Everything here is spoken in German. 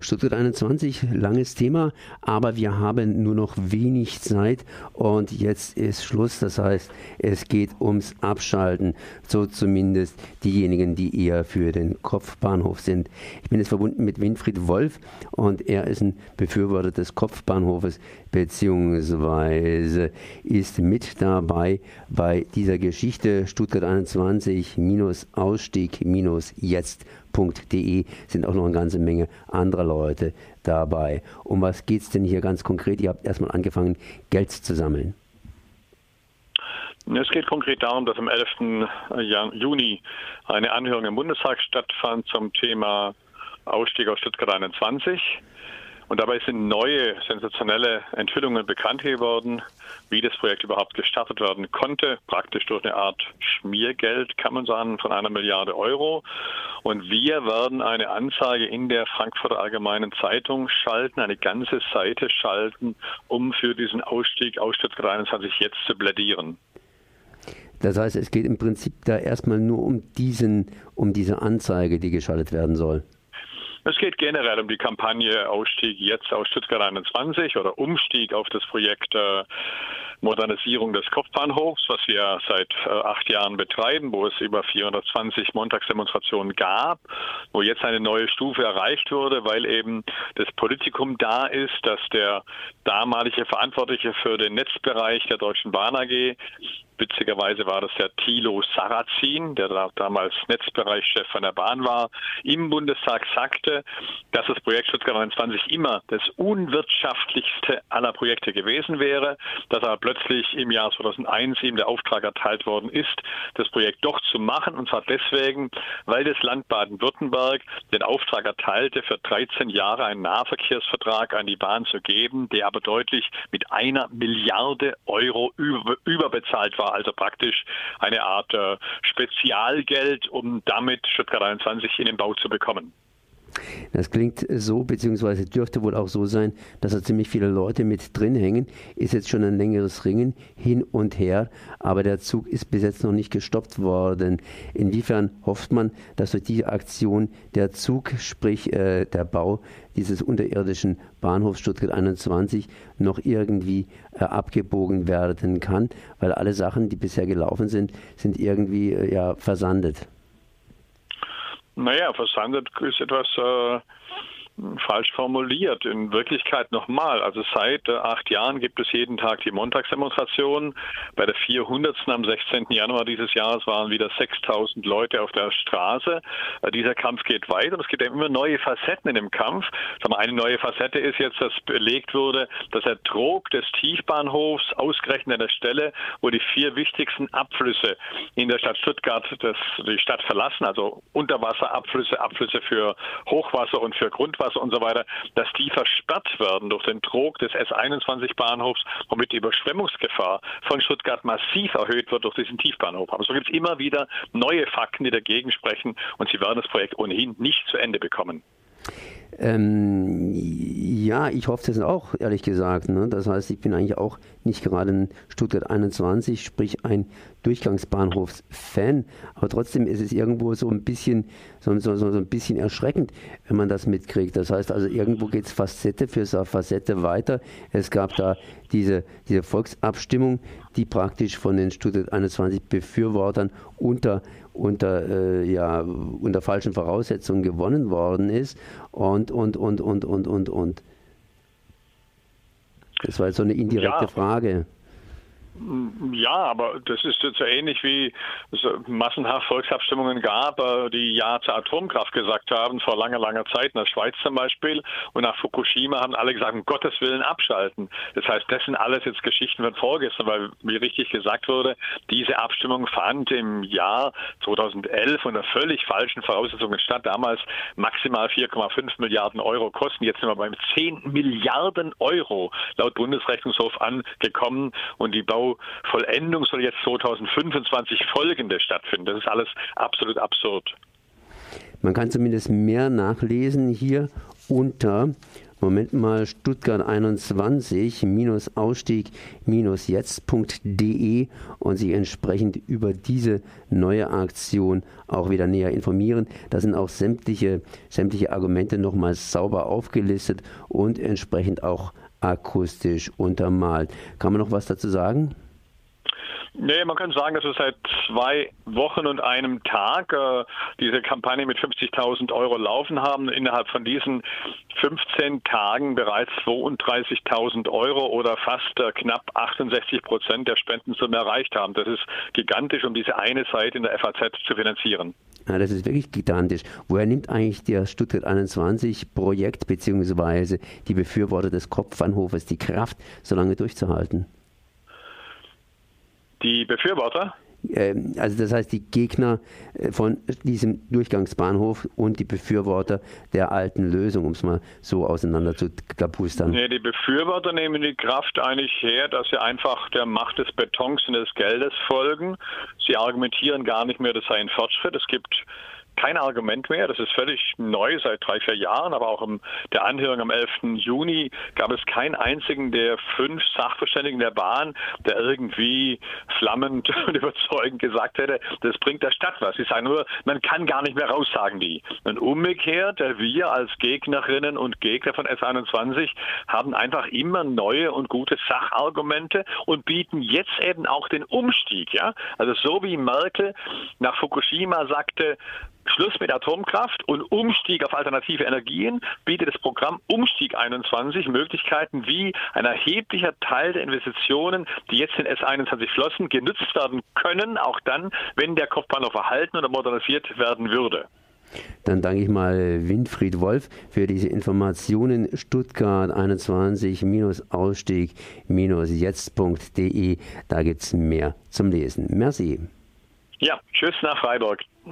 Stuttgart 21, langes Thema, aber wir haben nur noch wenig Zeit und jetzt ist Schluss. Das heißt, es geht ums Abschalten. So zumindest diejenigen, die eher für den Kopfbahnhof sind. Ich bin jetzt verbunden mit Winfried Wolf und er ist ein Befürworter des Kopfbahnhofes beziehungsweise ist mit dabei bei dieser Geschichte Stuttgart 21 Ausstieg jetzt.de sind auch noch eine ganze Menge anderer Leute dabei. Um was geht es denn hier ganz konkret? Ihr habt erstmal angefangen, Geld zu sammeln. Es geht konkret darum, dass am 11. Juni eine Anhörung im Bundestag stattfand zum Thema Ausstieg aus Stuttgart 21. Und dabei sind neue sensationelle Enthüllungen bekannt geworden, wie das Projekt überhaupt gestartet werden konnte, praktisch durch eine Art Schmiergeld, kann man sagen, von einer Milliarde Euro. Und wir werden eine Anzeige in der Frankfurter Allgemeinen Zeitung schalten, eine ganze Seite schalten, um für diesen Ausstieg aus Stuttgart 21 jetzt zu plädieren. Das heißt, es geht im Prinzip da erstmal nur um diesen, um diese Anzeige, die geschaltet werden soll. Es geht generell um die Kampagne Ausstieg jetzt aus Stuttgart 21 oder Umstieg auf das Projekt äh, Modernisierung des Kopfbahnhofs, was wir seit äh, acht Jahren betreiben, wo es über 420 Montagsdemonstrationen gab, wo jetzt eine neue Stufe erreicht wurde, weil eben das Politikum da ist, dass der damalige Verantwortliche für den Netzbereich der Deutschen Bahn AG Witzigerweise war das der Thilo Sarrazin, der da damals Netzbereichschef von der Bahn war, im Bundestag sagte, dass das Projekt Stuttgart 29 immer das unwirtschaftlichste aller Projekte gewesen wäre, dass aber plötzlich im Jahr 2001 ihm der Auftrag erteilt worden ist, das Projekt doch zu machen, und zwar deswegen, weil das Land Baden-Württemberg den Auftrag erteilte, für 13 Jahre einen Nahverkehrsvertrag an die Bahn zu geben, der aber deutlich mit einer Milliarde Euro über, überbezahlt war also praktisch eine Art äh, Spezialgeld, um damit Stuttgart 21 in den Bau zu bekommen. Das klingt so, beziehungsweise dürfte wohl auch so sein, dass da ziemlich viele Leute mit drin hängen. Ist jetzt schon ein längeres Ringen hin und her, aber der Zug ist bis jetzt noch nicht gestoppt worden. Inwiefern hofft man, dass durch diese Aktion der Zug, sprich äh, der Bau dieses unterirdischen Bahnhofs Stuttgart 21 noch irgendwie äh, abgebogen werden kann, weil alle Sachen, die bisher gelaufen sind, sind irgendwie äh, ja versandet. Naja, versandet ist etwas äh, falsch formuliert. In Wirklichkeit nochmal, also seit äh, acht Jahren gibt es jeden Tag die Montagsdemonstration. Bei der 400. am 16. Januar dieses Jahres waren wieder 6000 Leute auf der Straße. Äh, dieser Kampf geht weiter und es gibt immer neue Facetten in dem Kampf. Eine neue Facette ist jetzt, dass belegt wurde, dass der Trog des Tiefbahnhofs ausgerechnet an der Stelle, wo die vier wichtigsten Abflüsse in der Stadt Stuttgart das, die Stadt verlassen, also Unterwasserabflüsse, Abflüsse für Hochwasser und für Grundwasser, Straße und so weiter, dass die versperrt werden durch den Trog des S21-Bahnhofs, womit die Überschwemmungsgefahr von Stuttgart massiv erhöht wird durch diesen Tiefbahnhof. Aber so gibt es immer wieder neue Fakten, die dagegen sprechen und sie werden das Projekt ohnehin nicht zu Ende bekommen. Ähm, ja, ich hoffe es auch, ehrlich gesagt. Ne? Das heißt, ich bin eigentlich auch nicht gerade ein Stuttgart 21, sprich ein Durchgangsbahnhofs-Fan, aber trotzdem ist es irgendwo so ein bisschen, so, so, so ein bisschen erschreckend, wenn man das mitkriegt. Das heißt also, irgendwo geht es Facette für Facette weiter. Es gab da diese, diese Volksabstimmung, die praktisch von den Stuttgart 21 Befürwortern unter unter, äh, ja, unter falschen Voraussetzungen gewonnen worden ist und, und, und, und, und, und, und. Das war jetzt so eine indirekte ja. Frage. Ja, aber das ist jetzt so ähnlich wie es massenhaft Volksabstimmungen gab, äh, die Ja zur Atomkraft gesagt haben, vor langer, langer Zeit, in der Schweiz zum Beispiel. Und nach Fukushima haben alle gesagt, um Gottes Willen abschalten. Das heißt, das sind alles jetzt Geschichten von vorgestern, weil, wie richtig gesagt wurde, diese Abstimmung fand im Jahr 2011 unter völlig falschen Voraussetzungen statt. Damals maximal 4,5 Milliarden Euro kosten. Jetzt sind wir beim 10 Milliarden Euro laut Bundesrechnungshof angekommen und die Bau Vollendung soll jetzt 2025 folgende stattfinden. Das ist alles absolut absurd. Man kann zumindest mehr nachlesen hier unter Moment mal, Stuttgart 21 minus Ausstieg minus jetzt.de und sich entsprechend über diese neue Aktion auch wieder näher informieren. Da sind auch sämtliche, sämtliche Argumente nochmal sauber aufgelistet und entsprechend auch akustisch untermalt. Kann man noch was dazu sagen? Nee, man kann sagen, dass wir seit zwei Wochen und einem Tag äh, diese Kampagne mit 50.000 Euro laufen haben. Innerhalb von diesen 15 Tagen bereits 32.000 Euro oder fast äh, knapp 68 Prozent der Spendensumme erreicht haben. Das ist gigantisch, um diese eine Seite in der FAZ zu finanzieren. Ja, das ist wirklich gigantisch. Woher nimmt eigentlich der Stuttgart 21 Projekt bzw. die Befürworter des Kopfbahnhofes die Kraft, so lange durchzuhalten? Die Befürworter? Ähm, also das heißt die Gegner äh, von diesem Durchgangsbahnhof und die Befürworter der alten Lösung, um es mal so auseinander zu klapustern. Nee, die Befürworter nehmen die Kraft eigentlich her, dass sie einfach der Macht des Betons und des Geldes folgen. Sie argumentieren gar nicht mehr, das sei ein Fortschritt. Es gibt kein Argument mehr. Das ist völlig neu seit drei, vier Jahren. Aber auch in der Anhörung am 11. Juni gab es keinen einzigen der fünf Sachverständigen der Bahn, der irgendwie flammend und überzeugend gesagt hätte, das bringt der Stadt was. Sie sagen nur, man kann gar nicht mehr raus, sagen die. Und umgekehrt, wir als Gegnerinnen und Gegner von S21 haben einfach immer neue und gute Sachargumente und bieten jetzt eben auch den Umstieg. Ja? Also so wie Merkel nach Fukushima sagte, Schluss mit Atomkraft und Umstieg auf alternative Energien bietet das Programm Umstieg 21 Möglichkeiten, wie ein erheblicher Teil der Investitionen, die jetzt in S21 flossen, genutzt werden können, auch dann, wenn der Kopfbahnhof erhalten oder modernisiert werden würde. Dann danke ich mal Winfried Wolf für diese Informationen. Stuttgart 21-Ausstieg-jetzt.de. Da gibt es mehr zum Lesen. Merci. Ja, tschüss nach Freiburg.